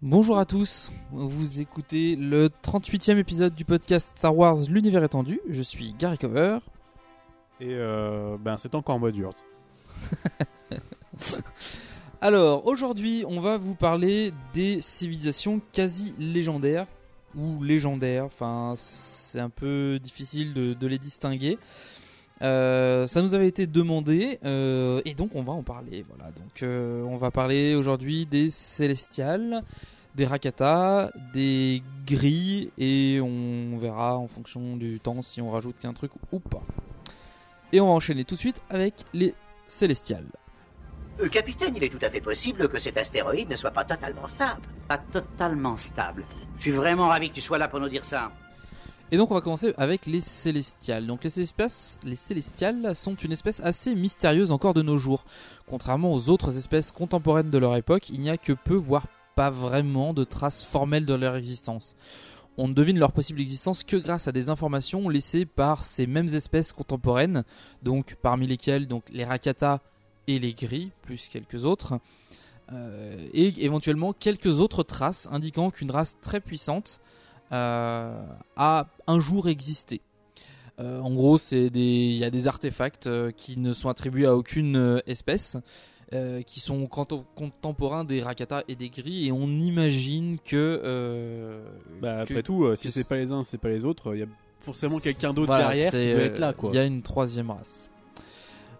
Bonjour à tous, vous écoutez le 38e épisode du podcast Star Wars L'univers étendu. Je suis Gary Cover. Et euh, ben c'est encore en mode Urt. Alors aujourd'hui, on va vous parler des civilisations quasi légendaires ou légendaires. Enfin, c'est un peu difficile de, de les distinguer. Euh, ça nous avait été demandé euh, et donc on va en parler. Voilà, donc euh, on va parler aujourd'hui des Célestials, des Rakata, des Gris et on verra en fonction du temps si on rajoute un truc ou pas. Et on va enchaîner tout de suite avec les Célestials. Capitaine, il est tout à fait possible que cet astéroïde ne soit pas totalement stable. Pas totalement stable. Je suis vraiment ravi que tu sois là pour nous dire ça. Et donc on va commencer avec les Célestials. Donc les, espèces, les Célestials sont une espèce assez mystérieuse encore de nos jours. Contrairement aux autres espèces contemporaines de leur époque, il n'y a que peu, voire pas vraiment, de traces formelles de leur existence. On ne devine leur possible existence que grâce à des informations laissées par ces mêmes espèces contemporaines, donc parmi lesquelles donc, les Rakata et les Gris, plus quelques autres, euh, et éventuellement quelques autres traces indiquant qu'une race très puissante a un jour existé. Euh, en gros, c'est des, il y a des artefacts euh, qui ne sont attribués à aucune euh, espèce, euh, qui sont contemporains des Rakata et des Gris, et on imagine que. euh, Bah, que- après tout, euh, si c'est pas les uns, c'est pas les autres, il y a forcément quelqu'un d'autre Voilà, derrière qui doit euh, être là, quoi. Il y a une troisième race.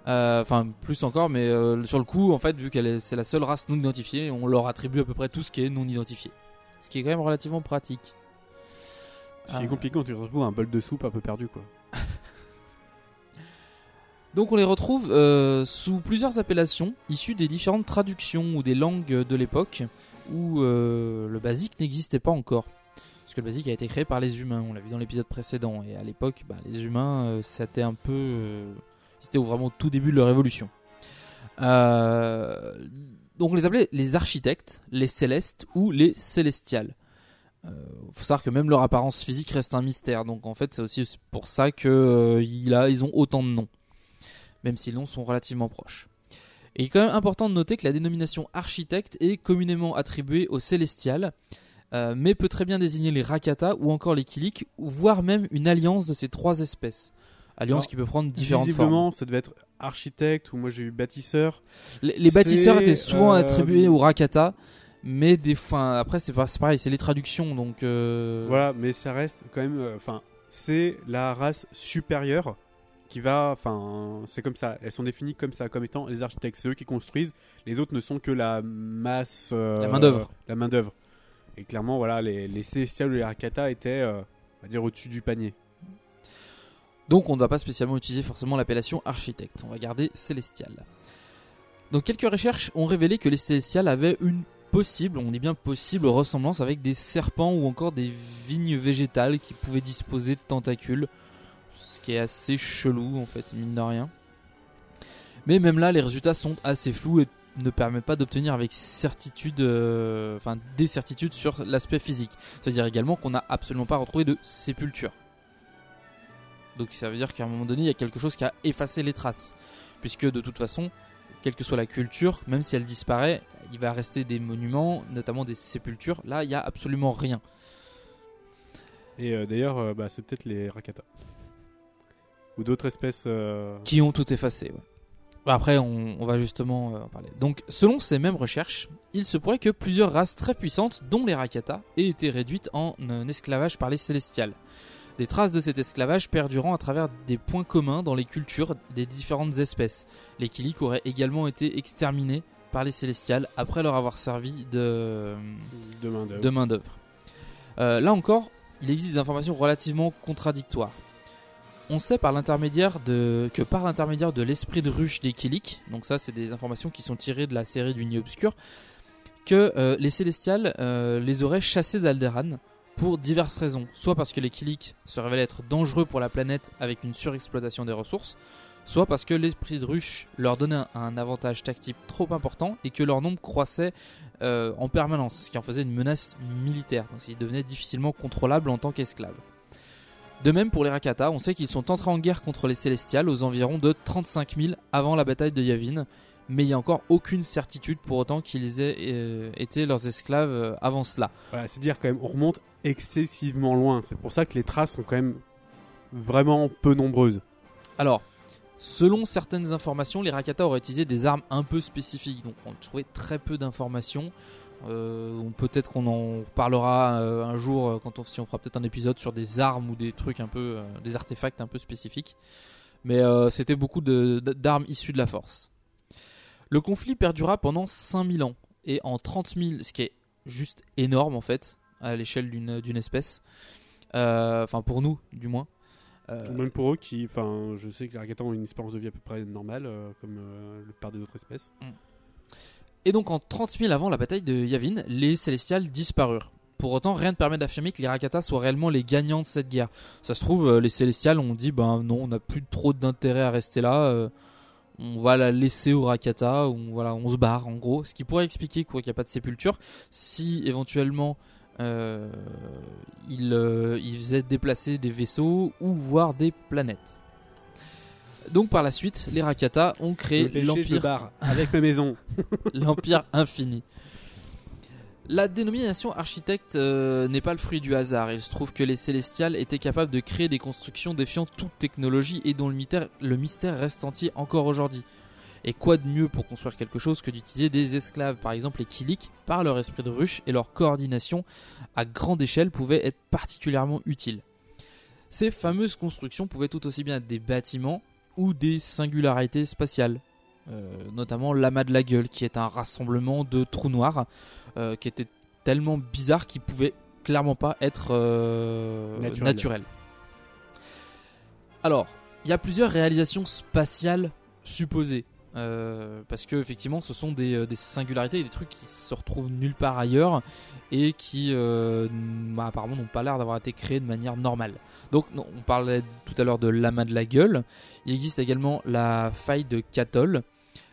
Euh, Enfin, plus encore, mais euh, sur le coup, en fait, vu qu'elle est, c'est la seule race non identifiée, on leur attribue à peu près tout ce qui est non identifié. Ce qui est quand même relativement pratique. Ce qui est Ah. compliqué quand tu retrouves un bol de soupe un peu perdu, quoi. Donc on les retrouve euh, sous plusieurs appellations issues des différentes traductions ou des langues de l'époque où euh, le basique n'existait pas encore. Parce que le basique a été créé par les humains, on l'a vu dans l'épisode précédent. Et à l'époque, bah, les humains, euh, c'était un peu... c'était vraiment au tout début de leur évolution. Donc on les appelait les architectes, les célestes ou les célestials. Euh, faut savoir que même leur apparence physique reste un mystère. Donc en fait, c'est aussi pour ça que euh, il a, ils ont autant de noms même si les noms sont relativement proches. Et il est quand même important de noter que la dénomination architecte est communément attribuée aux célestials, euh, mais peut très bien désigner les Rakata ou encore les Kilik, ou voire même une alliance de ces trois espèces. Alliance Alors, qui peut prendre différentes formes. Visiblement, ça devait être architecte ou moi j'ai eu bâtisseur. Les, les bâtisseurs étaient souvent attribués aux Rakata, mais des fois, après c'est pareil, c'est les traductions, donc... euh, Voilà, mais ça reste quand même. euh, Enfin, c'est la race supérieure qui va. Enfin, c'est comme ça. Elles sont définies comme ça, comme étant les architectes. C'est eux qui construisent. Les autres ne sont que la masse. euh, La main-d'œuvre. La main d'œuvre. Et clairement, voilà, les, les Célestials ou les Rakata étaient, euh, on va dire, au-dessus du panier. Donc on ne va pas spécialement utiliser forcément l'appellation architecte, on va garder célestial. Donc quelques recherches ont révélé que les célestials avaient une possible, on dit bien possible, ressemblance avec des serpents ou encore des vignes végétales qui pouvaient disposer de tentacules, ce qui est assez chelou en fait, mine de rien. Mais même là, les résultats sont assez flous et ne permettent pas d'obtenir avec certitude, euh, enfin des certitudes sur l'aspect physique. C'est-à-dire également qu'on n'a absolument pas retrouvé de sépulture. Donc ça veut dire qu'à un moment donné, il y a quelque chose qui a effacé les traces. Puisque de toute façon, quelle que soit la culture, même si elle disparaît, il va rester des monuments, notamment des sépultures. Là, il n'y a absolument rien. Et euh, d'ailleurs, euh, bah, c'est peut-être les Rakata. Ou d'autres espèces. euh, Qui ont tout effacé. ouais. Bah, Après, on, on va justement en parler. Donc, selon ces mêmes recherches, il se pourrait que plusieurs races très puissantes, dont les Rakata, aient été réduites en esclavage par les Célestials. Des traces de cet esclavage perdurant à travers des points communs dans les cultures des différentes espèces. Les Kilik auraient également été exterminés par les Célestials après leur avoir servi de, de main d'œuvre. Euh, là encore, il existe des informations relativement contradictoires. On sait par l'intermédiaire de que par l'intermédiaire de l'esprit de ruche des Kilik, donc ça c'est des informations qui sont tirées de la série du Nid obscur, que euh, les Célestials euh, les auraient chassés d'Alderan pour diverses raisons. Soit parce que les Kilik se révélaient être dangereux pour la planète avec une surexploitation des ressources, soit parce que l'esprit de ruche leur donnait un, un avantage tactique trop important et que leur nombre croissait euh, en permanence, ce qui en faisait une menace militaire. Donc ils devenaient difficilement contrôlables en tant qu'esclaves. De même pour les Rakata, on sait qu'ils sont entrés en guerre contre les Célestials aux environs de 35 000 avant la bataille de Yavin, mais il n'y a encore aucune certitude pour autant qu'ils aient euh, été leurs esclaves euh, avant cela. Voilà, c'est dire quand même, on remonte excessivement loin. C'est pour ça que les traces sont quand même vraiment peu nombreuses. Alors, selon certaines informations, les Rakata auraient utilisé des armes un peu spécifiques, donc on trouvait très peu d'informations. Euh, peut-être qu'on en parlera euh, un jour quand on, si on fera peut-être un épisode sur des armes ou des trucs un peu, euh, des artefacts un peu spécifiques. Mais c'était beaucoup d'armes issues de la force. Le conflit perdura pendant 5000 ans et en 30 000, ce qui est juste énorme en fait à l'échelle d'une espèce. Euh, Enfin pour nous du moins. Euh, Même pour eux qui, enfin, je sais que les Rakata ont une espérance de vie à peu près normale, euh, comme euh, le père des autres espèces. Et donc en 30 000 avant la bataille de Yavin, les Célestials disparurent. Pour autant, rien ne permet d'affirmer que les Rakata soient réellement les gagnants de cette guerre. Ça se trouve, les Célestials ont dit, ben non, on n'a plus trop d'intérêt à rester là, on va la laisser aux Rakata, ou voilà, on se barre en gros. Ce qui pourrait expliquer qu'il n'y a pas de sépulture, si éventuellement euh, ils, euh, déplacer des vaisseaux ou voire des planètes. Donc par la suite, les Rakata ont créé l'Empire avec ma maison. l'Empire infini. La dénomination architecte euh, n'est pas le fruit du hasard. Il se trouve que les Célestials étaient capables de créer des constructions défiant toute technologie et dont le mystère, reste entier encore aujourd'hui. Et quoi de mieux pour construire quelque chose que d'utiliser des esclaves? Par exemple, les Kilik, par leur esprit de ruche et leur coordination à grande échelle, pouvaient être particulièrement utiles. Ces fameuses constructions pouvaient tout aussi bien être des bâtiments ou des singularités spatiales. Euh, notamment l'amas de la gueule, qui est un rassemblement de trous noirs euh, qui était tellement bizarre qu'il pouvait clairement pas être euh, Naturel. naturel. Alors, il y a plusieurs réalisations spatiales supposées. euh, parce que effectivement, ce sont des, des singularités et des trucs qui se retrouvent nulle part ailleurs et qui euh, bah, apparemment n'ont pas l'air d'avoir été créés de manière normale. Donc, on parlait tout à l'heure de l'amas de la gueule. Il existe également la faille de Cathol,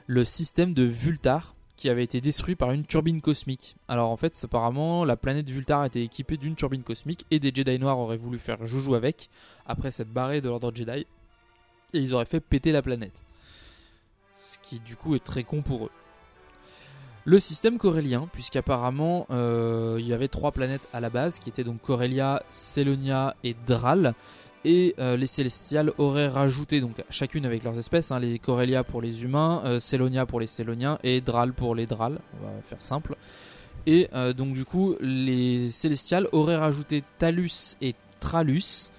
le système de Vultar qui avait été détruit par une turbine cosmique. Alors en fait, apparemment, la planète Vultar était équipée d'une turbine cosmique et des Jedi noirs auraient voulu faire joujou avec après cette barrée de l'ordre Jedi et ils auraient fait péter la planète. Ce qui du coup est très con pour eux. Le système corélien, puisqu'apparemment euh, il y avait trois planètes à la base qui étaient donc Corellia, Selonia et Dral. Et euh, les Célestials auraient rajouté, donc chacune avec leurs espèces, hein, les Corellia pour les humains, euh, Selonia pour les Séloniens et Dral pour les Dral, on va faire simple. Et euh, donc du coup, les Célestials auraient rajouté Talus et Tralus,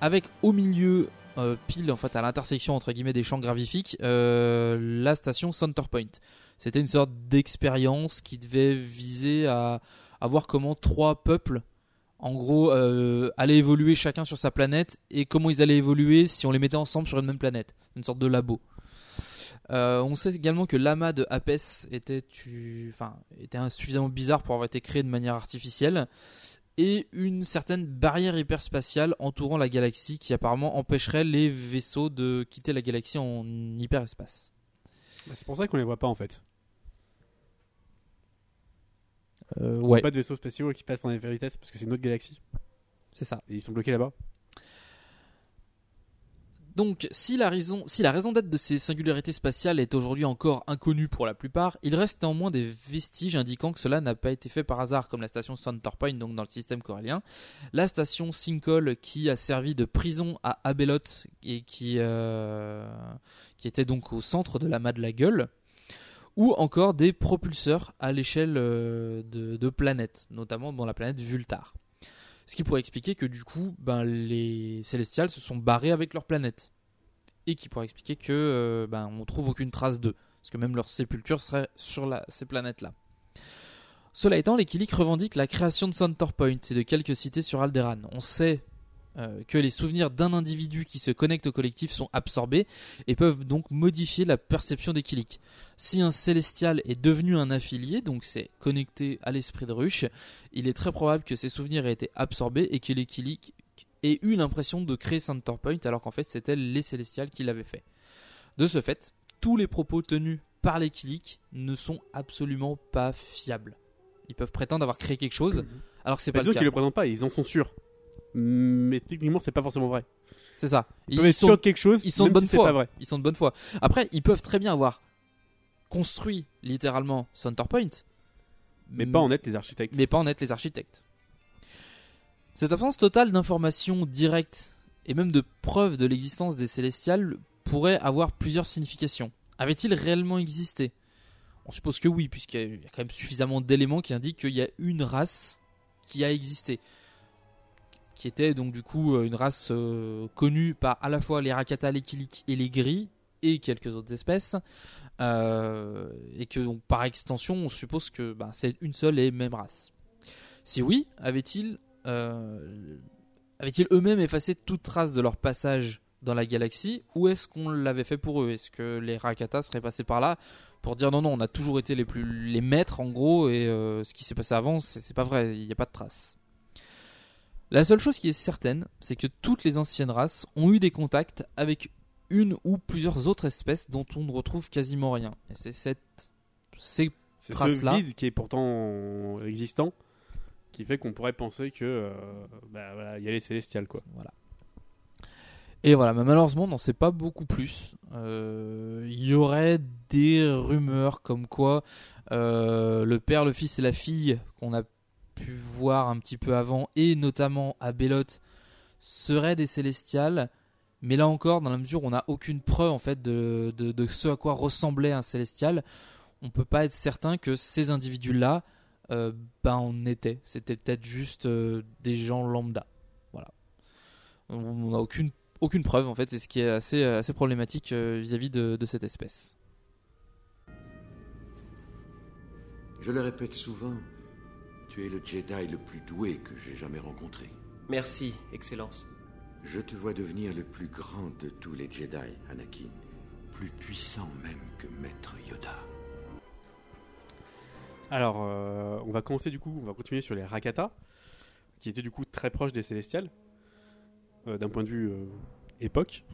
avec au milieu, euh, pile en fait à l'intersection entre guillemets des champs gravifiques, la station Centerpoint. C'était une sorte d'expérience qui devait viser à, à voir comment trois peuples en gros, euh, allaient évoluer chacun sur sa planète et comment ils allaient évoluer si on les mettait ensemble sur une même planète. Une sorte de labo. Euh, on sait également que l'amas de Apes était, suffisamment bizarre pour avoir été créé de manière artificielle et une certaine barrière hyperspatiale entourant la galaxie qui apparemment empêcherait les vaisseaux de quitter la galaxie en hyperespace. Bah, C'est pour ça qu'on les voit pas en fait. Euh, Il y a ouais, Pas de vaisseaux spatiaux qui passent dans les vitesses parce que c'est une autre galaxie c'est ça. et ils sont bloqués là-bas. Donc, si la raison, si la raison d'être de ces singularités spatiales est aujourd'hui encore inconnue pour la plupart, il reste néanmoins des vestiges indiquant que cela n'a pas été fait par hasard, comme la station Centerpoint, donc dans le système corélien, la station Sinkol qui a servi de prison à Abelot et qui, euh, qui était donc au centre de l'amas de la gueule, ou encore des propulseurs à l'échelle euh, de, planètes, notamment dans la planète Vultar. Ce qui pourrait expliquer que du coup, ben, les Célestials se sont barrés avec leur planète. Et qui pourrait expliquer que euh, ben, on trouve aucune trace d'eux. Parce que même leur sépulture serait sur ces planètes-là. Cela étant, les Kilik revendiquent la création de Centerpoint et de quelques cités sur Alderaan. On sait euh, que les souvenirs d'un individu qui se connecte au collectif sont absorbés et peuvent donc modifier la perception des Kilik. Si un célestial est devenu un affilié, donc c'est connecté à l'esprit de Ruche, il est très probable que ces souvenirs aient été absorbés et que les Kilik aient eu l'impression de créer Centerpoint alors qu'en fait c'était les célestials qui l'avaient fait. De ce fait, tous les propos tenus par les Kilik ne sont absolument pas fiables. Ils peuvent prétendre avoir créé quelque chose alors que c'est pas le cas. le présentent pas, ils en sont sûrs. Mais techniquement, c'est pas forcément vrai. C'est ça. Ils peuvent être sûrs de quelque chose, Ils sont de bonne si foi. pas vrai. Ils sont de bonne foi. Après, ils peuvent très bien avoir construit littéralement Centerpoint, Mais pas en être les architectes. mais pas en être les architectes. Cette absence totale d'informations directes et même de preuves de l'existence des Célestials pourrait avoir plusieurs significations. Avait-il réellement existé? On suppose que oui, puisqu'il y a quand même suffisamment d'éléments qui indiquent qu'il y a une race qui a existé. Qui était donc du coup euh, une race euh, connue par à la fois les Rakata, les Kilik et les Gris, et quelques autres espèces. Euh, et que donc par extension, on suppose que ben, c'est une seule et même race. Si oui, avait-il euh, avaient-ils eux-mêmes effacé toute trace de leur passage dans la galaxie ou est-ce qu'on l'avait fait pour eux? Est-ce que les Rakata seraient passés par là pour dire non non on a toujours été les plus les maîtres en gros et ce qui s'est passé avant c'est c'est pas vrai il n'y a pas de trace. La seule chose qui est certaine c'est que toutes les anciennes races ont eu des contacts avec une ou plusieurs autres espèces dont on ne retrouve quasiment rien et c'est cette ces C'est traces ce vide qui est pourtant existant qui fait qu'on pourrait penser que euh, bah, voilà, y a les célestials quoi. Voilà. Et voilà, mais malheureusement, on n'en sait pas beaucoup plus. Euh, Il y aurait des rumeurs comme quoi euh, le père, le fils et la fille qu'on a voir un petit peu avant, et notamment à Bellot, seraient des célestials. Mais là encore, dans la mesure où on n'a aucune preuve en fait de, de, ce à quoi ressemblait un célestial, on peut pas être certain que ces individus-là, euh, ben on était. C'était peut-être juste euh, des gens lambda. Voilà. On n'a aucune, aucune preuve en fait, c'est ce qui est assez, assez problématique euh, vis-à-vis de, de cette espèce. Je le répète souvent, tu es le Jedi le plus doué que j'ai jamais rencontré. Merci, Excellence. Je te vois devenir le plus grand de tous les Jedi, Anakin. Plus puissant même que Maître Yoda. Alors, euh, on va commencer du coup, on va continuer sur les Rakata, qui étaient du coup très proches des Célestials, euh, d'un point de vue euh, époque.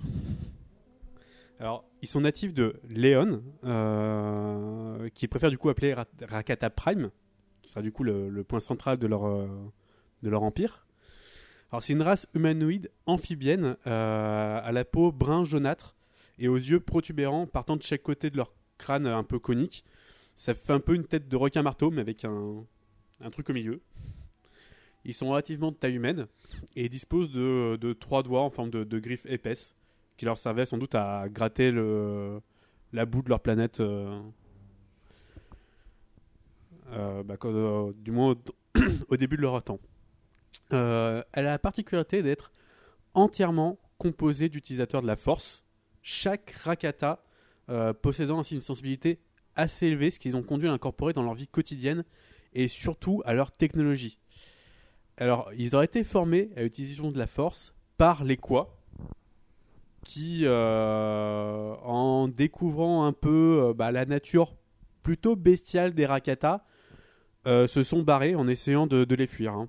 Alors, ils sont natifs de Léon, euh, qui préfèrent du coup appeler Ra- Rakata Prime, sera du coup le, point central de leur, euh, de leur empire. Alors, c'est une race humanoïde amphibienne, euh, à la peau brun jaunâtre et aux yeux protubérants partant de chaque côté de leur crâne euh, un peu conique. Ça fait un peu une tête de requin marteau, mais avec un, un truc au milieu. Ils sont relativement de taille humaine et disposent de, de trois doigts en forme de, de griffes épaisses qui leur servaient sans doute à gratter le, la boue de leur planète. Bah, quand- euh, du moins au, début de leur temps. Euh, elle a la particularité d'être entièrement composée d'utilisateurs de la force, chaque Rakata euh, possédant ainsi une sensibilité assez élevée, ce qu'ils ont conduit à l'incorporer dans leur vie quotidienne et surtout à leur technologie. Alors, ils auraient été formés à l'utilisation de la force par les Kwa, qui, euh, en découvrant un peu euh, bah, la nature plutôt bestiale des Rakata, euh, se sont barrés en essayant de, les fuir. hein.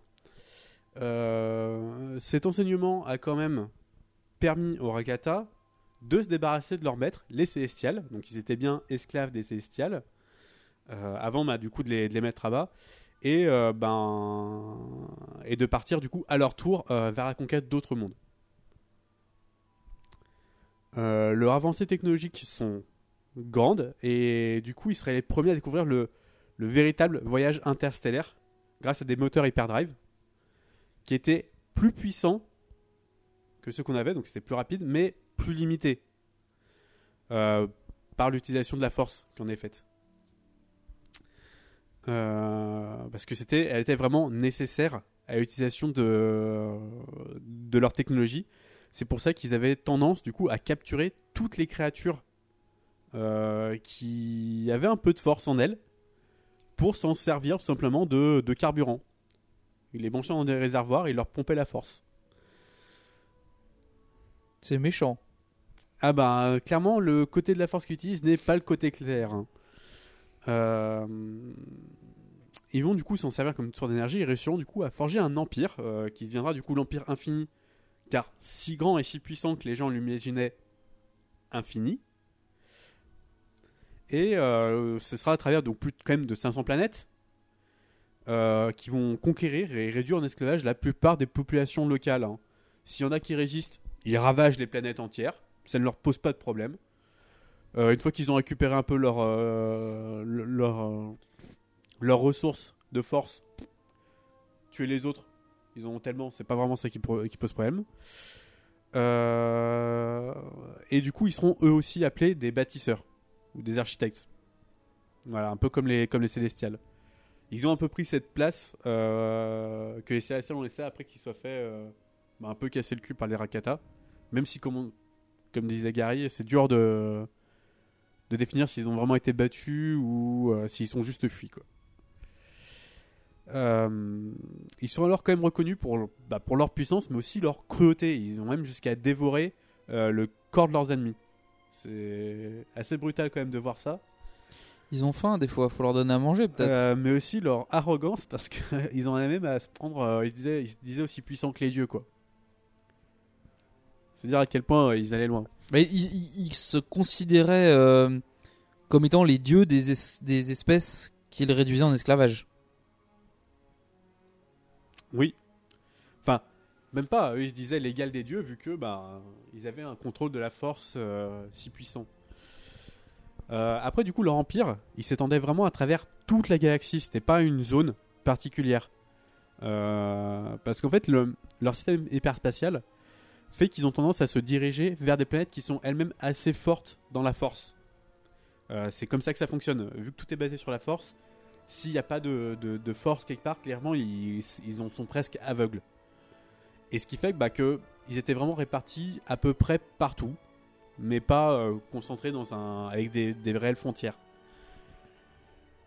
Euh, cet enseignement a quand même permis aux Rakata de se débarrasser de leur maître, les Célestials. Donc ils étaient bien esclaves des Célestials. euh, avant bah, du coup de les, mettre à bas. Et, ben, et de partir du coup à leur tour vers la conquête d'autres mondes. Leurs avancées technologiques sont grandes et du coup, ils seraient les premiers à découvrir le, le véritable voyage interstellaire grâce à des moteurs hyperdrive qui étaient plus puissants que ceux qu'on avait, donc c'était plus rapide, mais plus limité euh, par l'utilisation de la force qu'on est faite. Euh, parce que c'était, elle était vraiment nécessaire à l'utilisation de, de leur technologie. C'est pour ça qu'ils avaient tendance, du coup, à capturer toutes les créatures euh, qui avaient un peu de force en elles pour s'en servir tout simplement de, de carburant. Ils les branchaient dans des réservoirs et ils leur pompaient la force. C'est méchant. Ah bah clairement le côté de la force qu'ils utilisent n'est pas le côté clair. hein. Euh, ils vont du coup s'en servir comme source d'énergie et réussiront du coup à forger un empire euh, qui deviendra du coup l'empire infini car si grand et si puissant que les gens l'imaginaient infini. Et euh, ce sera à travers donc plus de, quand même de 500 planètes euh, qui vont conquérir et réduire en esclavage la plupart des populations locales. hein. S'il y en a qui résistent, ils ravagent les planètes entières. Ça ne leur pose pas de problème. Euh, une fois qu'ils ont récupéré un peu leur, euh, le- leur, leurs ressources de force, tuer les autres, ils ont tellement, c'est pas vraiment ça qui, pose problème. Et du coup, ils seront eux aussi appelés des bâtisseurs ou des architectes. Voilà, un peu comme les, comme les Célestials. Ils ont un peu pris cette place euh, que les Célestials ont laissé après qu'ils soient faits euh, bah, un peu casser le cul par les Rakata. Même si, comme, on- comme disait Gary, c'est dur de, de définir s'ils ont vraiment été battus ou euh, s'ils sont juste fuis. Quoi. Ils sont alors quand même reconnus pour, bah, pour leur puissance, mais aussi leur cruauté. Ils ont même jusqu'à dévorer le corps de leurs ennemis. C'est assez brutal quand même de voir ça. Ils ont faim des fois, faut leur donner à manger peut-être. Euh, mais aussi leur arrogance parce qu'ils en avaient même à se prendre. euh, ils, disaient, ils se disaient aussi puissants que les dieux, quoi. C'est dire à quel point euh, ils allaient loin. Mais ils, se considéraient comme étant les dieux des, es- des espèces qu'ils réduisaient en esclavage. Oui. Même pas. Eux, ils se disaient l'égal des dieux vu que bah, ils avaient un contrôle de la force euh, si puissant. Euh, après, du coup, leur empire, il s'étendait vraiment à travers toute la galaxie. C'était pas une zone particulière. Euh, parce qu'en fait, le- leur système hyperspatial fait qu'ils ont tendance à se diriger vers des planètes qui sont elles-mêmes assez fortes dans la force. C'est comme ça que ça fonctionne. Vu que tout est basé sur la force, s'il n'y a pas de force quelque part, clairement, ils, ils en sont presque aveugles. Et ce qui fait bah, que ils étaient vraiment répartis à peu près partout, mais pas euh, concentrés dans avec des, réelles frontières.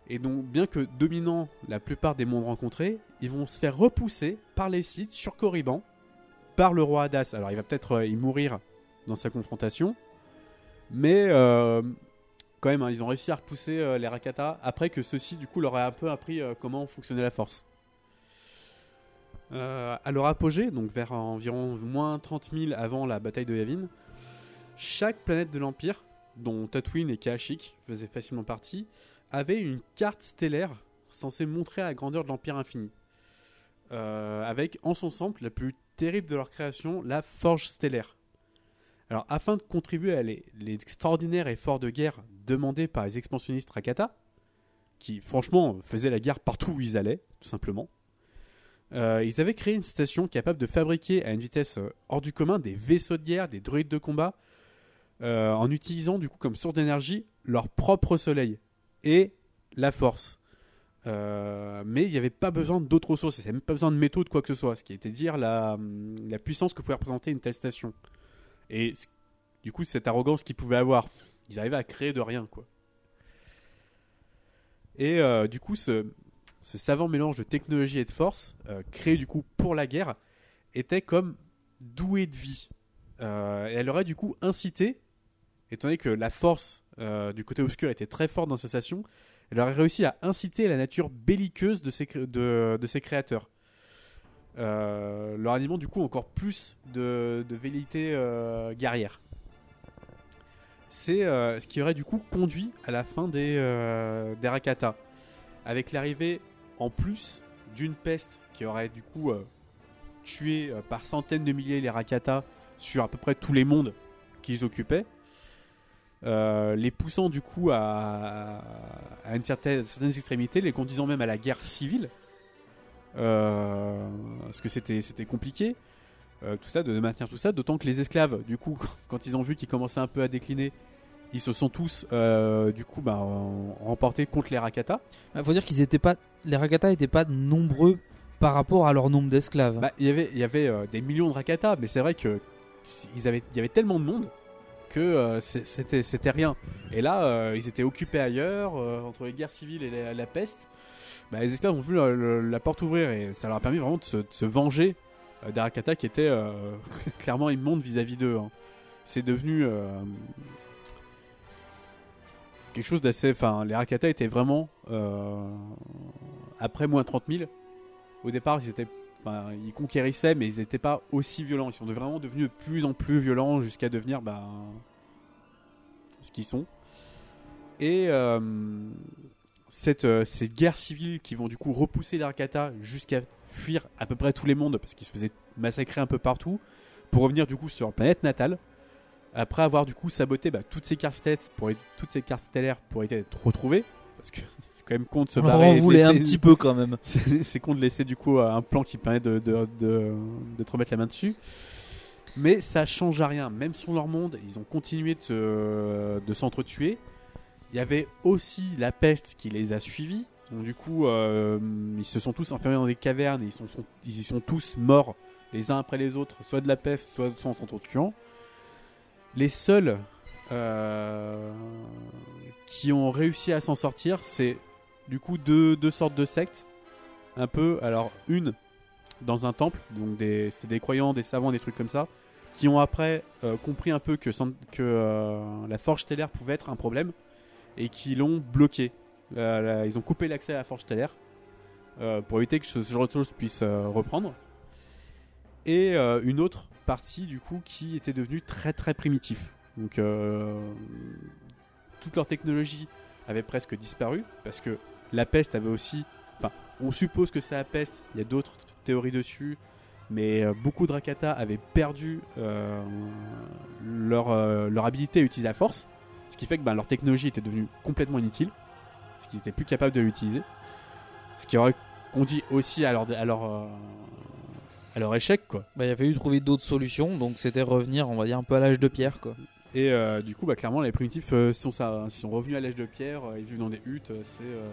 Et donc, bien que dominant la plupart des mondes rencontrés, ils vont se faire repousser par les sites sur Corriban, par le roi Hadas. Alors, il va peut-être euh, y mourir dans sa confrontation, mais euh, quand même, hein, ils ont réussi à repousser les Rakata après que ceux-ci, du coup, leur aient un peu appris comment fonctionnait la force. Euh, à leur apogée, donc vers environ moins 30 000 avant la bataille de Yavin, chaque planète de l'Empire, dont Tatooine et Kashyyyk faisaient facilement partie, avait une carte stellaire censée montrer la grandeur de l'Empire infini. Euh, avec en son centre la plus terrible de leur création, la Forge stellaire. Alors, afin de contribuer à l'extraordinaire effort de guerre demandé par les expansionnistes Rakata, qui franchement faisaient la guerre partout où ils allaient, tout simplement, euh, ils avaient créé une station capable de fabriquer à une vitesse euh, hors du commun des vaisseaux de guerre, des droïdes de combat, euh, en utilisant du coup comme source d'énergie leur propre soleil et la force. Mais il n'y avait pas besoin d'autres ressources, il n'y avait même pas besoin de métaux, de quoi que ce soit, ce qui était dire la, puissance que pouvait représenter une telle station. Et du coup, cette arrogance qu'ils pouvaient avoir, ils arrivaient à créer de rien, quoi. Et du coup, ce, ce savant mélange de technologie et de force, euh, créé du coup pour la guerre, était comme doué de vie. Euh, et elle aurait du coup incité, étant donné que la force euh, du côté obscur était très forte dans cette station, elle aurait réussi à inciter la nature belliqueuse de ses, créateurs. Leur animant du coup encore plus de, de euh, guerrière. C'est ce qui aurait du coup conduit à la fin des, des Rakata, avec l'arrivée en plus d'une peste qui aurait du coup euh, tué euh, par centaines de milliers les Rakata sur à peu près tous les mondes qu'ils occupaient, euh, les poussant du coup à, à une certaine, certaines extrémités, les conduisant même à la guerre civile, parce que c'était c'était compliqué. tout ça, de maintenir tout ça, d'autant que les esclaves, du coup, quand ils ont vu qu'ils commençaient un peu à décliner, ils se sont tous, euh, du coup, bah, remportés contre les Rakata. Il faut dire qu'ils étaient pas, les Rakata étaient pas nombreux par rapport à leur nombre d'esclaves. Bah, il y avait, il y avait euh, des millions de Rakata, mais c'est vrai que ils avaient, il y avait tellement de monde que euh, c'était, c'était rien. Et là, ils étaient occupés ailleurs, entre les guerres civiles et la, la peste. Bah, les esclaves ont vu la, la- la porte ouvrir et ça leur a permis vraiment de se, de se venger des Rakata qui étaient clairement immondes vis-à-vis d'eux. hein. C'est devenu quelque chose d'assez. Enfin, les Rakata étaient vraiment euh, après moins 30 000. Au départ, ils étaient ils conquérissaient, mais ils n'étaient pas aussi violents. Ils sont vraiment devenus de plus en plus violents jusqu'à devenir bah, ce qu'ils sont. Et euh, euh, ces guerres civiles qui vont du coup repousser les Rakata jusqu'à fuir à peu près tous les mondes parce qu'ils se faisaient massacrer un peu partout pour revenir du coup sur leur planète natale. Après avoir du coup saboté bah, toutes ces cartes stellaires pour toutes ces cartes stellaires pour d'être retrouvées parce que c'est quand même con de se On barrer. de voulait un petit peu quand même. c'est con de laisser du coup un plan qui permet de, de, de, de te remettre la main dessus. Mais ça change à rien. Même sur leur monde, ils ont continué de, de s'entretuer. Il y avait aussi la peste qui les a suivis. Donc du coup, euh, ils se sont tous enfermés dans des cavernes et ils sont, sont- ils y sont tous morts les uns après les autres, soit de la peste, soit soit en s'entretuant. Les seuls euh, qui ont réussi à s'en sortir, c'est du coup deux, deux sortes de sectes. Un peu, alors une dans un temple, donc c'était des croyants, des savants, des trucs comme ça, qui ont après euh, compris un peu que, que euh, la forge stellaire pouvait être un problème et qui l'ont bloqué. Ils ont coupé l'accès à la forge stellaire pour éviter que ce, ce genre de choses puisse reprendre. Et une autre partie du coup qui était devenue très très primitif. Donc euh, toute leur technologie avait presque disparu parce que la peste avait aussi. Enfin, on suppose que c'est la peste. Il y a d'autres théories dessus, mais euh, beaucoup de Rakata avaient perdu euh, leur leur habilité à utiliser la force, ce qui fait que ben, leur technologie était devenue complètement inutile, ce qu'ils n'étaient plus capables de l'utiliser, ce qui aurait conduit aussi à leur à leur à leur échec quoi. Bah, il a fallu trouver d'autres solutions, donc c'était revenir, on va dire, un peu à l'âge de pierre, quoi. Et euh, du coup, bah, clairement, les primitifs euh, sont, ça, sont revenus à l'âge de pierre, euh, ils vivent dans des huttes, euh, c'est euh,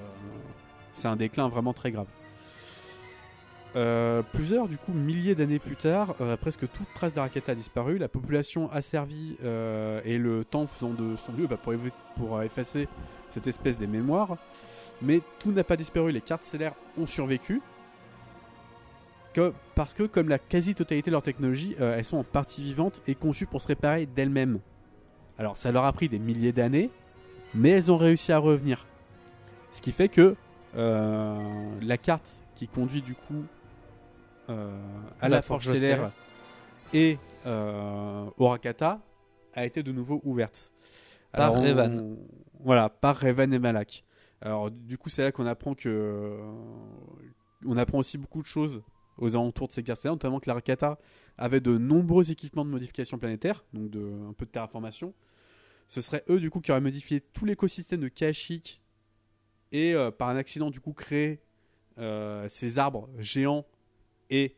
c'est un déclin vraiment très grave. Euh, plusieurs, du coup, milliers d'années plus tard, euh, presque toute trace d'Arakata a disparu, la population asservie euh, et le temps faisant de son mieux bah, pour, effacer cette espèce des mémoires. Mais tout n'a pas disparu, les cartes stellaires ont survécu. Que- parce que, comme la quasi-totalité de leur technologie, euh, elles sont en partie vivantes et conçues pour se réparer d'elles-mêmes. Alors, ça leur a pris des milliers d'années, mais elles ont réussi à revenir. Ce qui fait que euh, la carte qui conduit du coup euh, à La la, forge stellaire et euh, au Rakata a été de nouveau ouverte. Par on- Revan. Voilà, par Revan et Malak. Alors, du coup, c'est là qu'on apprend que. On apprend aussi beaucoup de choses aux alentours de ces cartes notamment que la Rakata avait de nombreux équipements de modification planétaire, donc de, un peu de terraformation. Ce serait eux, du coup, qui auraient modifié tout l'écosystème de Kashyyyk et, euh, par un accident, du coup, créé euh, ces arbres géants et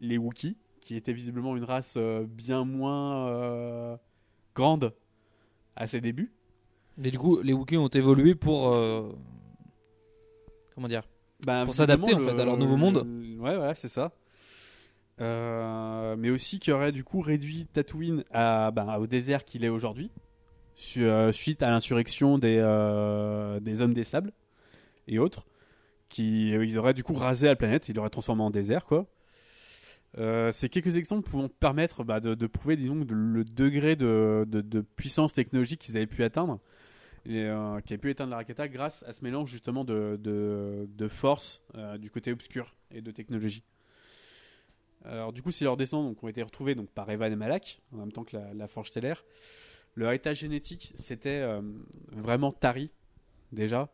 les Wookiees, qui étaient visiblement une race euh, bien moins grande à ses débuts. Mais du coup, les Wookiees ont évolué pour. Comment dire Ben, Pour s'adapter en fait à leur le- nouveau monde. le- Ouais, voilà, c'est ça. Euh, mais aussi qui aurait du coup réduit Tatooine à, ben, au désert qu'il est aujourd'hui, su- euh, suite à l'insurrection des, euh, des hommes des sables et autres, qui ils auraient du coup rasé la planète, ils l'auraient transformé en désert, quoi. Euh, ces quelques exemples pouvant permettre bah, de, de prouver, disons, de- le degré de, de- de puissance technologique qu'ils avaient pu atteindre, et euh, qui avaient pu atteindre la Rakata grâce à ce mélange justement de, de, force euh, du côté obscur et de technologie. Alors du coup, si leurs descendants donc, ont été retrouvés donc, par Evan et Malak, en même temps que la, Forge stellaire, leur état génétique c'était euh, vraiment tari déjà.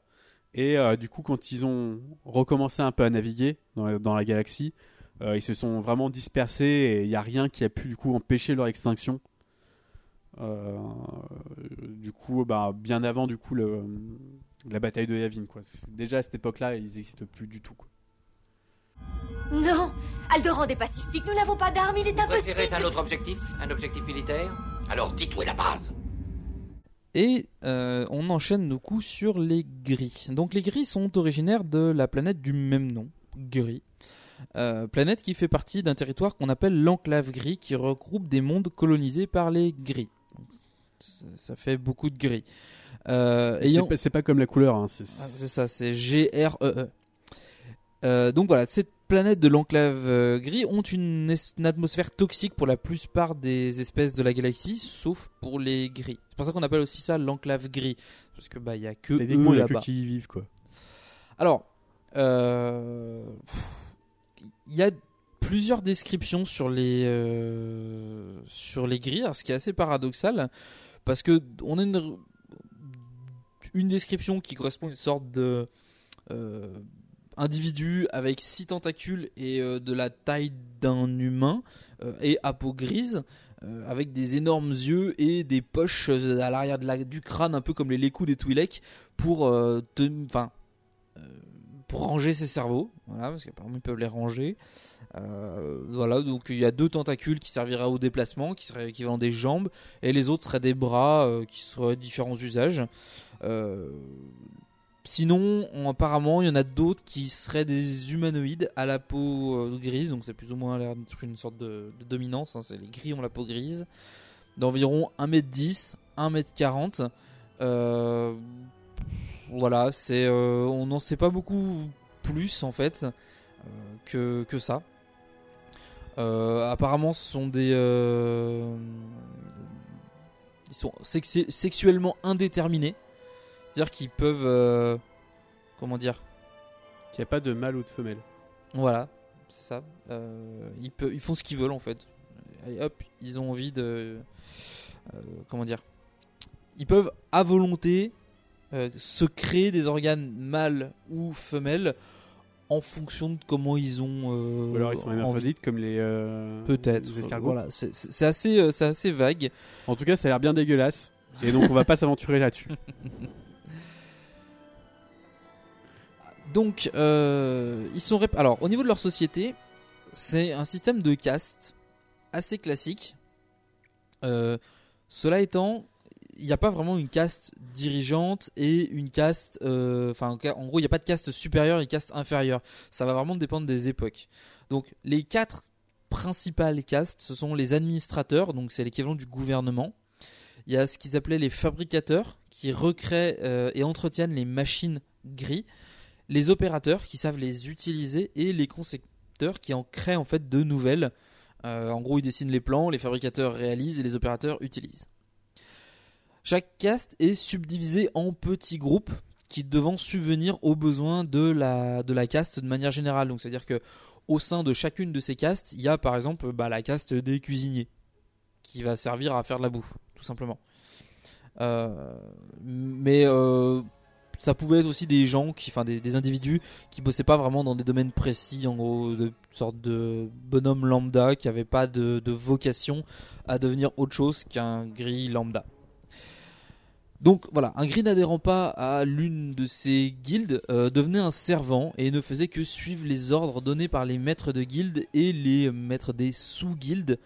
Et du coup, quand ils ont recommencé un peu à naviguer dans, dans la galaxie, ils se sont vraiment dispersés et il n'y a rien qui a pu du coup empêcher leur extinction du coup, bah, bien avant du coup le, la bataille de Yavin. Quoi. Déjà à cette époque-là, ils n'existent plus du tout. Quoi. Non Aldoran est pacifique, nous n'avons pas d'armes, il est Préférez un impossible autre objectif Un objectif militaire? Alors dites où est la base Et euh, on enchaîne nos coups sur les gris. Donc les gris sont originaires de la planète du même nom, Gris. Euh, planète qui fait partie d'un territoire qu'on appelle l'enclave gris, qui regroupe des mondes colonisés par les gris. Ça, fait beaucoup de gris. Euh, C'est ayant- pas- C'est pas comme la couleur. hein, c'est- Ah, c'est ça, c'est G-R-E-E. Euh, donc voilà, cette planète de l'enclave euh, gris ont une, atmosphère toxique pour la plupart des espèces de la galaxie, sauf pour les gris. C'est pour ça qu'on appelle aussi ça l'enclave gris, parce que bah il y a que eux il y a que là-bas. qui y vivent quoi. Alors, euh, il y a plusieurs descriptions sur les euh, sur les grilles, ce qui est assez paradoxal parce que on a une description qui correspond à une sorte de euh, individu avec six tentacules et euh, de la taille d'un humain et à peau grise avec des énormes yeux et des poches à l'arrière de la- du crâne un peu comme les lécous des Twi'lek pour pour ranger ses cerveaux. Parce qu'apparemment ils peuvent les ranger Euh, voilà donc il y a deux tentacules qui serviraient au déplacement qui seraient équivalent des jambes et les autres seraient des bras euh, qui seraient différents usages Euh, Sinon, on- apparemment, il y en a d'autres qui seraient des humanoïdes à la peau grise, donc c'est plus ou moins l'air d'être une sorte de, dominance. hein, c'est les gris ont la peau grise, d'environ 1m10, 1m40. Euh, voilà, c'est, on n'en sait pas beaucoup plus en fait que ça. Euh, apparemment, ce sont des. euh, ils sont sexu- sexuellement indéterminés. C'est-à-dire qu'ils peuvent. euh, comment dire? Qu'il n'y a pas de mâle ou de femelle. Voilà, c'est ça. Euh, ils, peuvent, ils font ce qu'ils veulent en fait. Hop, ils ont envie de. euh, comment dire? Ils peuvent à volonté euh, se créer des organes mâles ou femelles en fonction de comment ils ont. euh, Ou alors ils sont hermaphrodites comme les, euh, Peut-être. Voilà, c'est- assez, euh, c'est assez vague. En tout cas, ça a l'air bien dégueulasse. Et donc, on va pas s'aventurer là-dessus. Donc, euh, ils sont. Alors, au niveau de leur société, c'est un système de caste assez classique. Euh, cela étant, il n'y a pas vraiment une caste dirigeante et une caste. euh, Enfin, en gros, il n'y a pas de caste supérieure et caste inférieure. Ça va vraiment dépendre des époques. Donc, les quatre principales castes, ce sont les administrateurs, donc c'est l'équivalent du gouvernement. Il y a ce qu'ils appelaient les fabricateurs, qui recréent euh, et entretiennent les machines gris les opérateurs qui savent les utiliser et les concepteurs qui en créent en fait de nouvelles. Euh, en gros, ils dessinent les plans, les fabricateurs réalisent et les opérateurs utilisent. Chaque caste est subdivisé en petits groupes qui devant subvenir aux besoins de la, caste de manière générale. Donc, c'est-à-dire que au sein de chacune de ces castes, il y a par exemple bah, la caste des cuisiniers qui va servir à faire de la bouffe, tout simplement. Euh, mais euh, ça pouvait être aussi des gens qui, enfin des, individus qui bossaient pas vraiment dans des domaines précis, en gros, de sorte de bonhomme lambda qui avait pas de vocation à devenir autre chose qu'un gris lambda. Donc voilà, un gris n'adhérant pas à l'une de ces guildes euh, devenait un servant et ne faisait que suivre les ordres donnés par les maîtres de guildes et les maîtres des sous-guildes.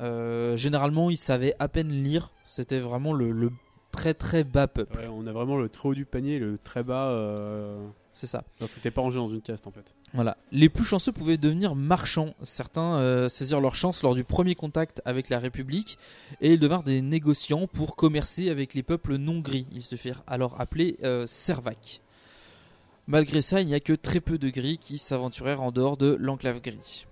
Euh, généralement, ils savaient à peine lire, c'était vraiment le, très très bas peuple. Ouais, on a vraiment le très haut du panier le très bas. euh, C'est ça. Parce que t'es pas rangé dans une caste en fait. Voilà. Les plus chanceux pouvaient devenir marchands. Certains euh, saisirent leur chance lors du premier contact avec la République et ils devinrent des négociants pour commercer avec les peuples non gris. Ils se firent alors appeler euh, Servac. Malgré ça, il n'y a que très peu de gris qui s'aventurèrent en dehors de l'enclave gris.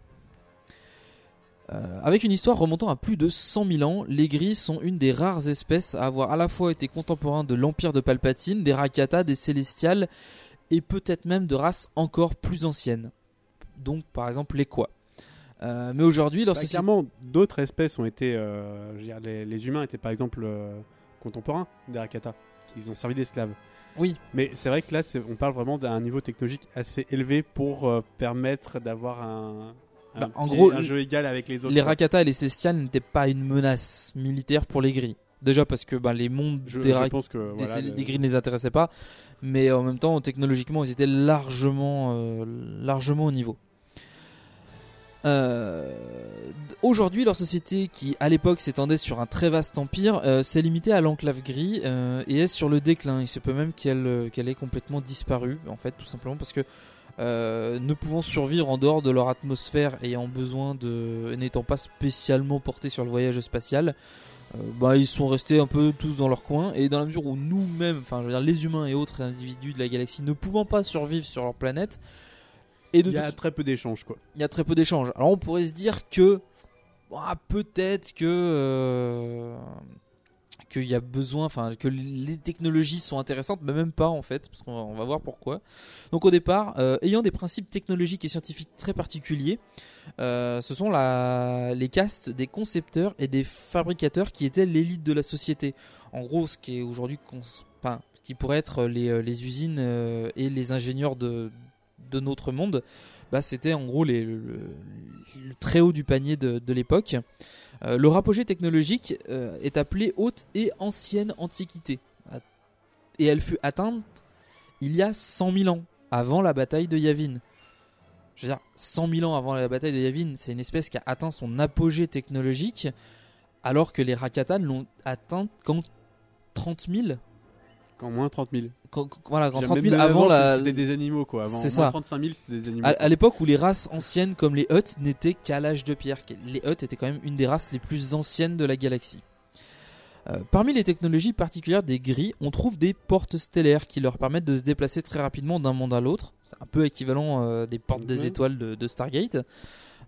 Euh, avec une histoire remontant à plus de 100 000 ans, les gris sont une des rares espèces à avoir à la fois été contemporains de l'Empire de Palpatine, des Rakata, des Célestials et peut-être même de races encore plus anciennes. Donc par exemple les quoi. Euh, mais aujourd'hui, Bah, clairement, d'autres espèces ont été. euh, je veux dire, les, les humains étaient par exemple euh, contemporains des Rakata. Ils ont servi d'esclaves. Oui. Mais c'est vrai que là, on parle vraiment d'un niveau technologique assez élevé pour euh, permettre d'avoir un, un Bah, en gros, un jeu égal avec les autres. les Rakata et les Célestials n'étaient pas une menace militaire pour les gris. Déjà parce que ben, les mondes Je- des, je ra- pense que, des, voilà, des le- grilles ne les intéressaient pas, mais en même temps, technologiquement, ils étaient largement, euh, largement au niveau. Euh, Aujourd'hui, leur société, qui à l'époque s'étendait sur un très vaste empire, euh, s'est limitée à l'enclave gris euh, et est sur le déclin. Il se peut même qu'elle qu'elle ait complètement disparu, en fait, tout simplement parce que ne pouvant survivre en dehors de leur atmosphère et ayant besoin de n'étant pas spécialement portés sur le voyage spatial, bah, ils sont restés un peu tous dans leur coin et dans la mesure où nous-mêmes, enfin je veux dire les humains et autres individus de la galaxie ne pouvant pas survivre sur leur planète, et de Il y a très peu d'échanges, quoi. il y a très peu d'échanges. Alors on pourrait se dire que ah, peut-être que euh, qu'il y a besoin, enfin que les technologies sont intéressantes, mais même pas en fait, parce qu'on va, voir pourquoi. Donc au départ, euh, ayant des principes technologiques et scientifiques très particuliers, euh, ce sont les castes des concepteurs et des fabricateurs qui étaient l'élite de la société. En gros, ce qui est aujourd'hui, qui pourrait être les, euh, usines et les ingénieurs de, notre monde, bah, c'était en gros le, très haut du panier de l'époque. Euh, apogée technologique euh, est appelée haute et ancienne antiquité. Et elle fut atteinte il y a 100 000 ans, avant la bataille de Yavin. Je veux dire, 100 000 ans avant la bataille de Yavin, c'est une espèce qui a atteint son apogée technologique, alors que les Rakatan l'ont atteint quand? 30 000 Quand moins 30 000. Quand- voilà, quand Même 30 000 avant, avant la. c'était des animaux, quoi. Avant, C'est ça. 35 000, c'était des animaux. À, à l'époque où les races anciennes comme les Hutt n'étaient qu'à l'âge de pierre. Les Hutt étaient quand même une des races les plus anciennes de la galaxie. Euh, parmi les technologies particulières des gris, on trouve des portes stellaires qui leur permettent de se déplacer très rapidement d'un monde à l'autre. C'est un peu équivalent euh, des portes des étoiles de, de Stargate.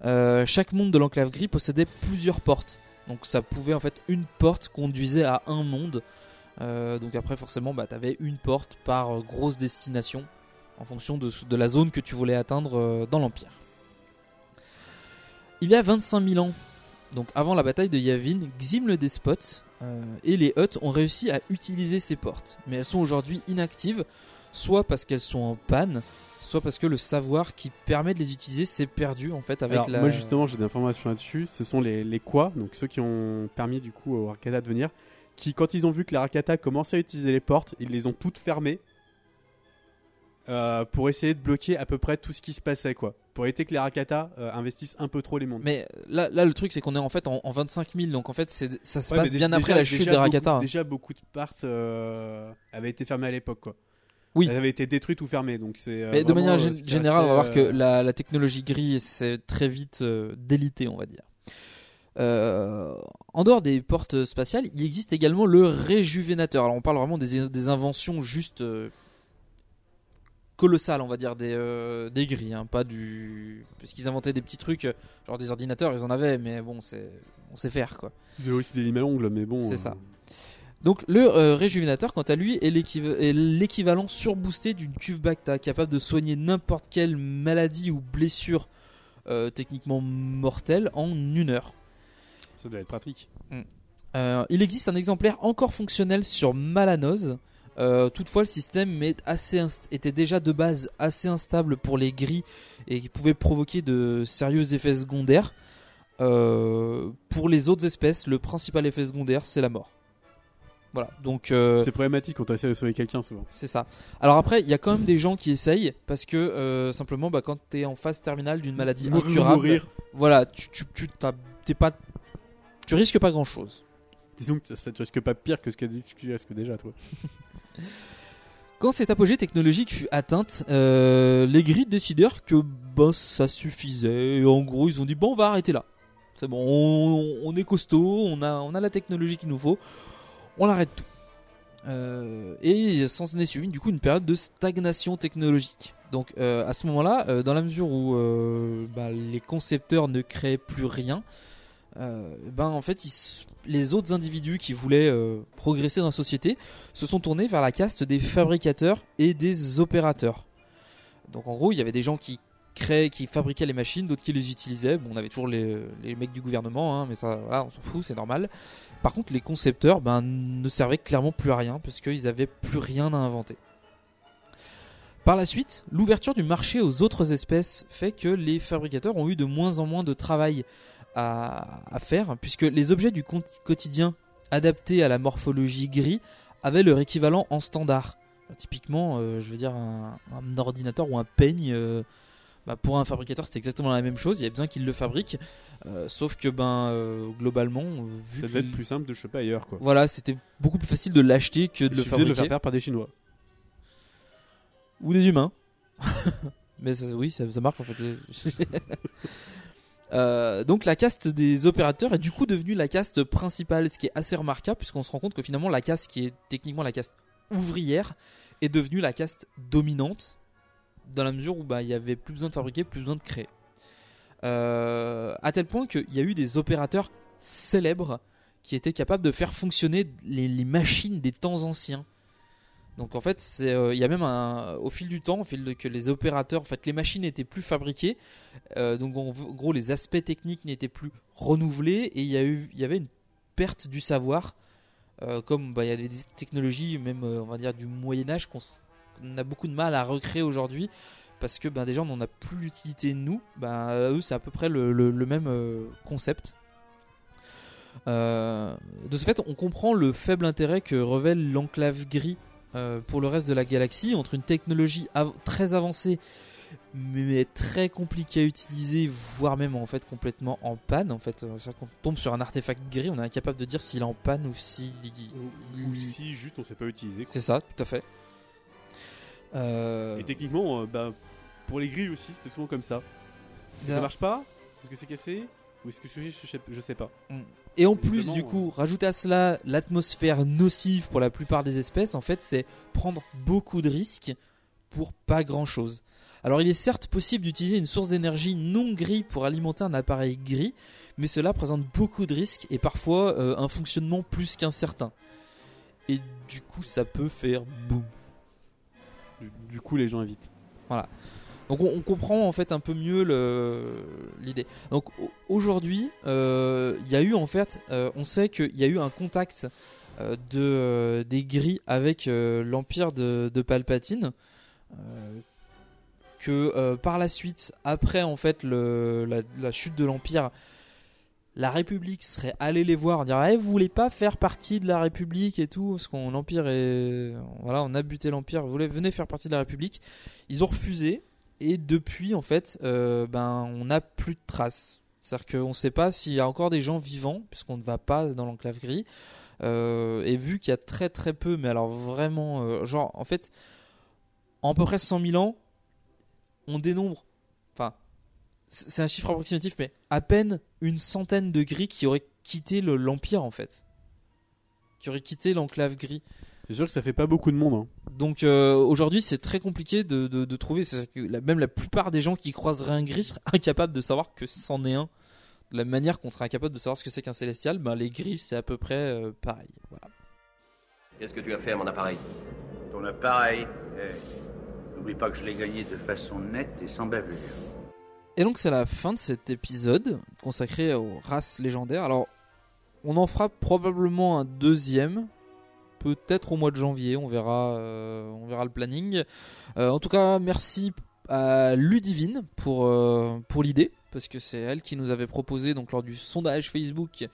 Euh, chaque monde de l'enclave gris possédait plusieurs portes. Donc ça pouvait en fait une porte conduisait à un monde. Euh, donc après forcément bah, tu avais une porte par grosse destination en fonction de, de la zone que tu voulais atteindre euh, dans l'Empire. Il y a 25 000 ans, donc avant la bataille de Yavin, Xim le despote euh, et les Hutt ont réussi à utiliser ces portes. Mais elles sont aujourd'hui inactives, soit parce qu'elles sont en panne, soit parce que le savoir qui permet de les utiliser s'est perdu en fait avec Alors, la... Moi, justement, j'ai des informations là-dessus. Ce sont les, les quoi, donc ceux qui ont permis du coup aux Rakata de venir, qui, quand ils ont vu que les Rakata commençaient à utiliser les portes, ils les ont toutes fermées euh, pour essayer de bloquer à peu près tout ce qui se passait, quoi. Pour éviter que les Rakata euh, investissent un peu trop les mondes. Mais là, là, le truc, c'est qu'on est en fait en, en 25 000, donc en fait, ça se Ouais, passe bien après la chute des beaucoup- Rakata. Déjà, beaucoup de parts euh, avaient été fermées à l'époque, quoi. Oui. Elles avaient été détruites ou fermées, donc c'est. Mais de manière générale, on va voir que la, la technologie gris s'est très vite délitée, on va dire. Euh, en dehors des portes spatiales, il existe également le réjuvénateur. Alors on parle vraiment des, des inventions juste euh, colossales, on va dire, des, euh, des grilles, hein, pas du... Parce qu'ils inventaient des petits trucs, euh, genre des ordinateurs, ils en avaient, mais bon, c'est... on sait faire, quoi. Il y avait aussi des limes à ongles, mais bon. C'est ça. Donc le réjuvénateur, quant à lui, est l'équiv- est l'équivalent surboosté d'une cuve Bacta, capable de soigner n'importe quelle maladie ou blessure techniquement mortelle en une heure. Ça doit être pratique. Euh, il existe un exemplaire encore fonctionnel sur Malanoz. Euh, toutefois, le système est assez inst- était déjà de base assez instable pour les gris et qui pouvait provoquer de sérieux effets secondaires. Euh, pour les autres espèces, le principal effet secondaire, c'est la mort. Voilà, donc euh, C'est problématique quand tu essaies de sauver quelqu'un, souvent. c'est ça. Alors après, il y a quand même des gens qui essayent parce que euh, simplement, bah, quand tu es en phase terminale d'une maladie incurable, mourir. voilà, tu, tu, t'es pas, tu risques pas grand chose. Disons que ça, ça te risque pas pire que ce que tu risques déjà, toi. Quand cette apogée technologique fut atteinte, euh, les gris décidèrent que bah, ça suffisait. Et en gros, ils ont dit bon, on va arrêter là. C'est bon, on, on est costaud, on a, on a la technologie qu'il nous faut, on arrête tout. Euh, et s'en est suivi du coup une période de stagnation technologique. Donc euh, à ce moment-là, euh, dans la mesure où bah, les concepteurs ne créaient plus rien, euh, ben en fait les autres individus qui voulaient euh, progresser dans la société se sont tournés vers la caste des fabricateurs et des opérateurs. Donc en gros, il y avait des gens qui créaient, qui fabriquaient les machines, d'autres qui les utilisaient. Bon, on avait toujours les, mecs du gouvernement, hein, mais ça, on s'en fout, c'est normal. Par contre, les concepteurs ben, ne servaient clairement plus à rien parce qu'ils n'avaient plus rien à inventer. Par la suite, l'ouverture du marché aux autres espèces fait que les fabricateurs ont eu de moins en moins de travail à, à faire, puisque les objets du quotidien adaptés à la morphologie gris avaient leur équivalent en standard. Typiquement, euh, je veux dire, un, un ordinateur ou un peigne, euh, bah, pour un fabricateur, c'était exactement la même chose. Il y a besoin qu'il le fabrique. Euh, sauf que, ben, euh, globalement, euh, vu Ça devait être plus simple de choper ailleurs, quoi. Voilà, c'était beaucoup plus facile de l'acheter que de Il le fabriquer. de le faire faire par des Chinois. Ou des humains. Mais ça- oui, ça, ça marche en fait. Euh, donc la caste des opérateurs est du coup devenue la caste principale, ce qui est assez remarquable puisqu'on se rend compte que finalement la caste qui est techniquement la caste ouvrière est devenue la caste dominante dans la mesure où bah, il y avait plus besoin de fabriquer, plus besoin de créer. Euh, à tel point qu'il y a eu des opérateurs célèbres qui étaient capables de faire fonctionner les, les machines des temps anciens. Donc en fait, euh, il y a même un, au fil du temps, au fil de que les opérateurs, en fait, les machines n'étaient plus fabriquées, euh, donc en, gros les aspects techniques n'étaient plus renouvelés et il y y avait une perte du savoir, euh, comme bah, il y a des technologies, même on va dire du Moyen Âge, qu'on a beaucoup de mal à recréer aujourd'hui parce que ben, déjà on n'en a plus l'utilité nous. Ben, eux c'est à peu près le, le- même concept. De ce fait, on comprend le faible intérêt que révèle l'enclave gris euh, pour le reste de la galaxie entre une technologie av- très avancée mais très compliquée à utiliser, voire même en fait complètement en panne. En fait, Euh, qu'on tombe sur un artefact gris, on est incapable de dire s'il est en panne ou si Ou si juste on sait pas utiliser. c'est ça, tout à fait. Euh, Et techniquement, bah, pour les grilles aussi, c'était souvent comme ça. Est-ce que ça D'ailleurs- marche pas? Est-ce que c'est cassé? Ou est-ce que je, sais- je sais pas Et en plus, du coup, rajouter à cela l'atmosphère nocive pour la plupart des espèces, en fait, c'est prendre beaucoup de risques pour pas grand chose. Alors, il est certes possible d'utiliser une source d'énergie non gris pour alimenter un appareil gris, mais cela présente beaucoup de risques et parfois euh, un fonctionnement plus qu'incertain. Et du coup, ça peut faire boum. Du, du coup, les gens évitent. Voilà. Donc on, comprend en fait un peu mieux l'idée. Donc au- aujourd'hui, euh, il y a eu euh, on sait qu'il y a eu un contact euh, de euh, des gris avec euh, l'empire de, Palpatine. euh, que euh, par la suite, après en fait la, chute de l'empire, la République serait allée les voir, dire eh, vous voulez pas faire partie de la République et tout, parce qu'on l'empire on a buté l'empire, vous voulez venez faire partie de la République. Ils ont refusé et depuis en fait, euh, ben on n'a plus de traces. C'est-à-dire qu'on ne sait pas s'il y a encore des gens vivants, puisqu'on ne va pas dans l'enclave gris. Euh, et vu qu'il y a très très peu, mais alors vraiment, euh, genre en fait, en peu près 100 000 ans, on dénombre, enfin, c'est un chiffre approximatif, mais à peine une centaine de gris qui auraient quitté le- l'Empire en fait. Qui auraient quitté l'enclave gris. C'est sûr que ça fait pas beaucoup de monde. hein. Donc euh, aujourd'hui, c'est très compliqué de, de- de trouver. C'est que la- même la plupart des gens qui croiseraient un gris seraient incapables de savoir que c'en est un. De la manière qu'on serait incapable de savoir ce que c'est qu'un célestial, ben les gris c'est à peu près euh, pareil. Voilà. Qu'est-ce que tu as fait à mon appareil? Ton appareil, eh, n'oublie pas que je l'ai gagné de façon nette et sans bavure. Et donc c'est la fin de cet épisode consacré aux races légendaires. Alors on en fera probablement un deuxième, peut-être au mois de janvier. On verra, euh, le planning. Euh, en tout cas, merci à Ludivine pour euh, pour l'idée parce que c'est elle qui nous avait proposé donc lors du sondage Facebook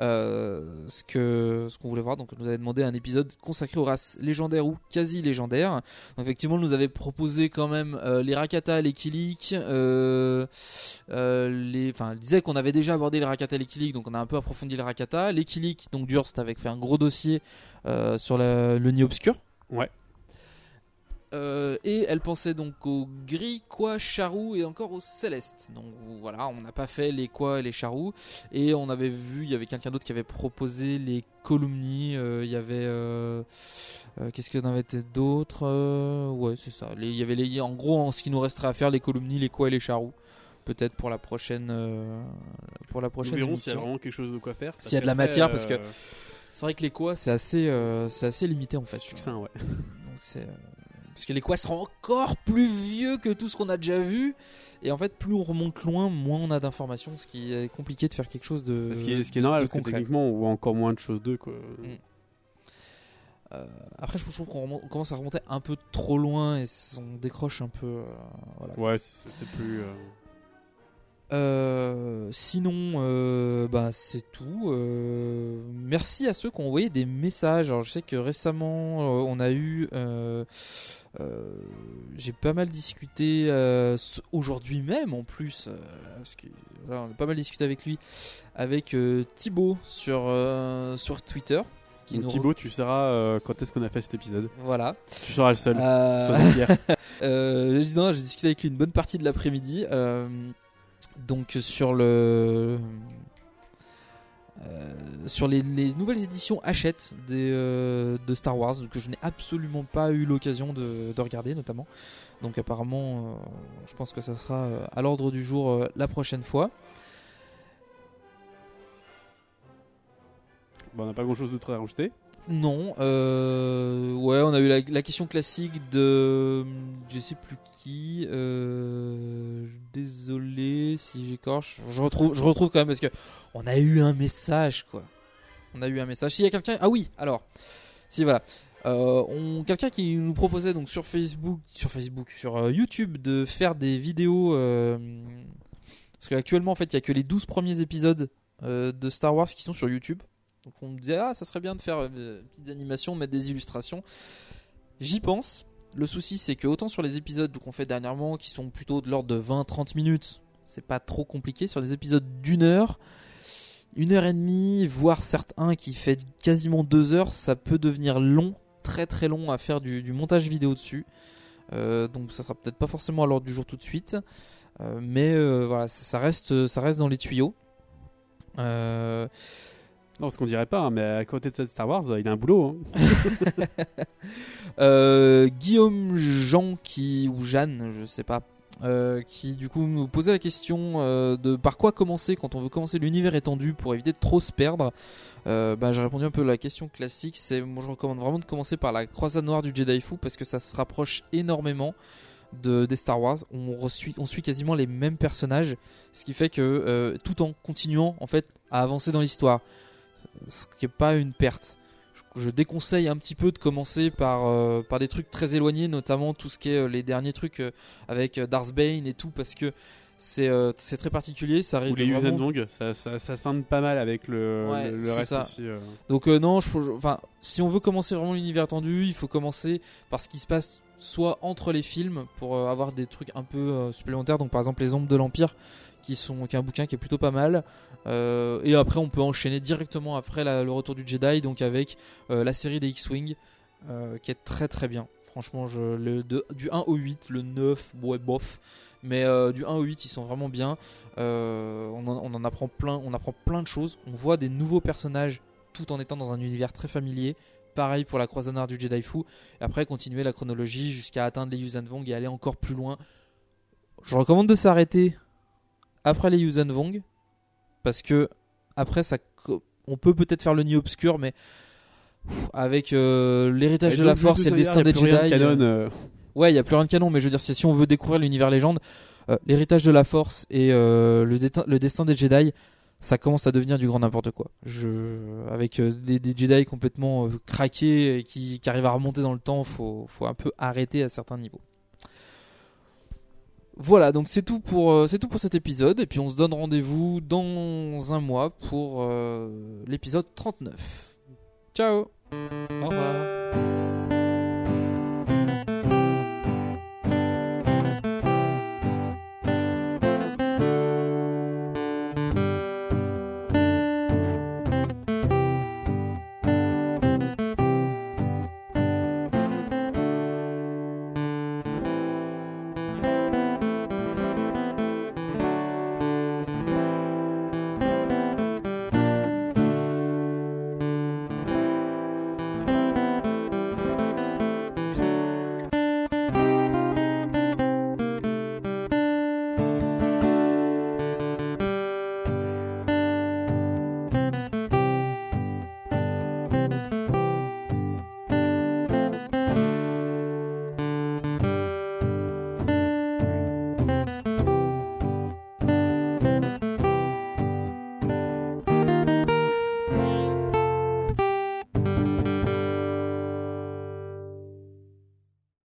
euh, ce que ce qu'on voulait voir. Donc elle nous avait demandé un épisode consacré aux races légendaires ou quasi légendaires. Donc effectivement elle nous avait proposé quand même euh, les Rakata les Kilik euh, les enfin elle disait qu'on avait déjà abordé les Rakata les Kilik donc on a un peu approfondi les Rakata. Les Kilik donc Durst avec fait un gros dossier sur le nid obscur. Ouais. Euh, et elle pensait donc aux gris, quoi, charou et encore aux célestes. Donc voilà, on n'a pas fait les quoi et les charous. Et on avait vu, il y avait quelqu'un d'autre qui avait proposé les columni. euh, Il y avait. euh, Qu'est-ce qu'il y en avait d'autres Euh, Ouais, c'est ça. Il y avait les, en gros, en ce qui nous resterait à faire, les columni, les quoi et les charous. Peut-être pour la prochaine. euh, pour la prochaine Nous verrons s'il y a vraiment quelque chose de quoi faire. S'il y a de la matière, parce que c'est vrai que les quoi, c'est assez, euh, c'est assez limité en fait. Succinct, ouais. Donc c'est parce que les quoi seront encore plus vieux que tout ce qu'on a déjà vu. Et en fait, plus on remonte loin, moins on a d'informations, ce qui est compliqué de faire quelque chose de. Ce qui est, ce qui est normal, parce que techniquement, on voit encore moins de choses d'eux. Mm. Euh, après, je trouve qu'on commence à remonter un peu trop loin et on décroche un peu. euh, voilà. Ouais, c'est plus. euh, sinon, bah, c'est tout. Merci à ceux qui ont envoyé des messages. Alors, je sais que récemment, on a eu. Euh, J'ai pas mal discuté euh, aujourd'hui même en plus. euh, parce que, voilà, on a pas mal discuté avec lui. Avec Thibaut sur, sur Twitter. qui Donc, Thibaut, tu sauras quand est-ce qu'on a fait cet épisode? Voilà. Tu seras le seul. J'ai- discuté avec lui une bonne partie de l'après-midi. donc sur le sur les, les nouvelles éditions Hachette euh, de Star Wars que je n'ai absolument pas eu l'occasion de, de regarder notamment. Donc apparemment, euh, je pense que ça sera euh, à l'ordre du jour euh, la prochaine fois. Bon, on n'a pas grand chose d'autre à rajouter. Non, euh, ouais, on a eu la, question classique de je sais plus qui. euh, désolé si j'écorche. Je retrouve, je retrouve quand même parce que on a eu un message quoi. On a eu un message. S'il y a quelqu'un, ah oui, alors, si voilà, Euh, quelqu'un qui nous proposait donc sur Facebook, sur Facebook, sur euh, YouTube de faire des vidéos parce qu'actuellement en fait il y a que les 12 premiers épisodes de Star Wars qui sont sur YouTube. Donc on me disait ah ça serait bien de faire euh, des petites animations, mettre des illustrations. J'y pense. Le souci c'est que autant sur les épisodes qu'on fait dernièrement qui sont plutôt de l'ordre de 20-30 minutes, c'est pas trop compliqué. Sur des épisodes d'une heure, une heure et demie, voire certains qui fait quasiment deux heures, ça peut devenir long, très très long à faire du, montage vidéo dessus. Euh, donc ça sera peut-être pas forcément à l'ordre du jour tout de suite, Euh, mais euh, voilà, ça, ça reste, ça reste dans les tuyaux. Non, ce qu'on dirait pas, hein, mais à côté de Star Wars, euh, il a un boulot. hein. Euh, Guillaume Jean qui ou Jeanne, je sais pas, euh, qui du coup nous posait la question de par quoi commencer quand on veut commencer l'univers étendu pour éviter de trop se perdre. Euh, bah, j'ai répondu un peu à la question classique. C'est moi je recommande vraiment de commencer par la croisade noire du Jedi Fou parce que ça se rapproche énormément de des Star Wars. On, on suit quasiment les mêmes personnages, ce qui fait que tout en continuant en fait à avancer dans l'histoire, ce qui est pas une perte je, je déconseille un petit peu de commencer par, euh, par des trucs très éloignés, notamment tout ce qui est euh, les derniers trucs euh, avec Darth Bane et tout, parce que c'est euh, très particulier. Ça Ou risque les de vraiment- Yuuzhan Vong, ça, ça, ça scinde pas mal avec le, Ouais, le, le c'est reste ça. aussi. euh. Donc euh, non, je, enfin, si on veut commencer vraiment l'univers étendu, il faut commencer par ce qui se passe soit entre les films pour avoir des trucs un peu supplémentaires. Donc par exemple les Ombres de l'Empire, qui sont est un bouquin qui est plutôt pas mal. Euh, et après on peut enchaîner directement après le retour du Jedi, donc avec euh, la série des X-wing, euh, qui est très très bien. Franchement, je, le, du 1 au 8, le 9, ouais, bof. Mais du 1 au 8, ils sont vraiment bien. On, en, apprend plein, on apprend plein de choses. On voit des nouveaux personnages tout en étant dans un univers très familier. Pareil pour la croisade du Jedi Fou. Et après, continuer la chronologie jusqu'à atteindre les Yuuzhan Vong et aller encore plus loin. Je recommande de s'arrêter après les Yuuzhan Vong. Parce que après, ça, on peut peut-être faire le nid obscur, mais pff, avec euh, l'héritage de la Force et le destin des Jedi. canon, euh, euh. Ouais, il y a plus rien de canon, mais je veux dire, si on veut découvrir l'univers légende, euh, l'héritage de la Force et le, le destin des Jedi, ça commence à devenir du grand n'importe quoi. Je, avec des, des Jedi complètement craqués et qui, qui arrivent à remonter dans le temps, faut, faut un peu arrêter à certains niveaux. Voilà, donc c'est tout pour euh, c'est tout pour cet épisode et puis on se donne rendez-vous dans un mois pour euh, l'épisode 39. Ciao. Au revoir.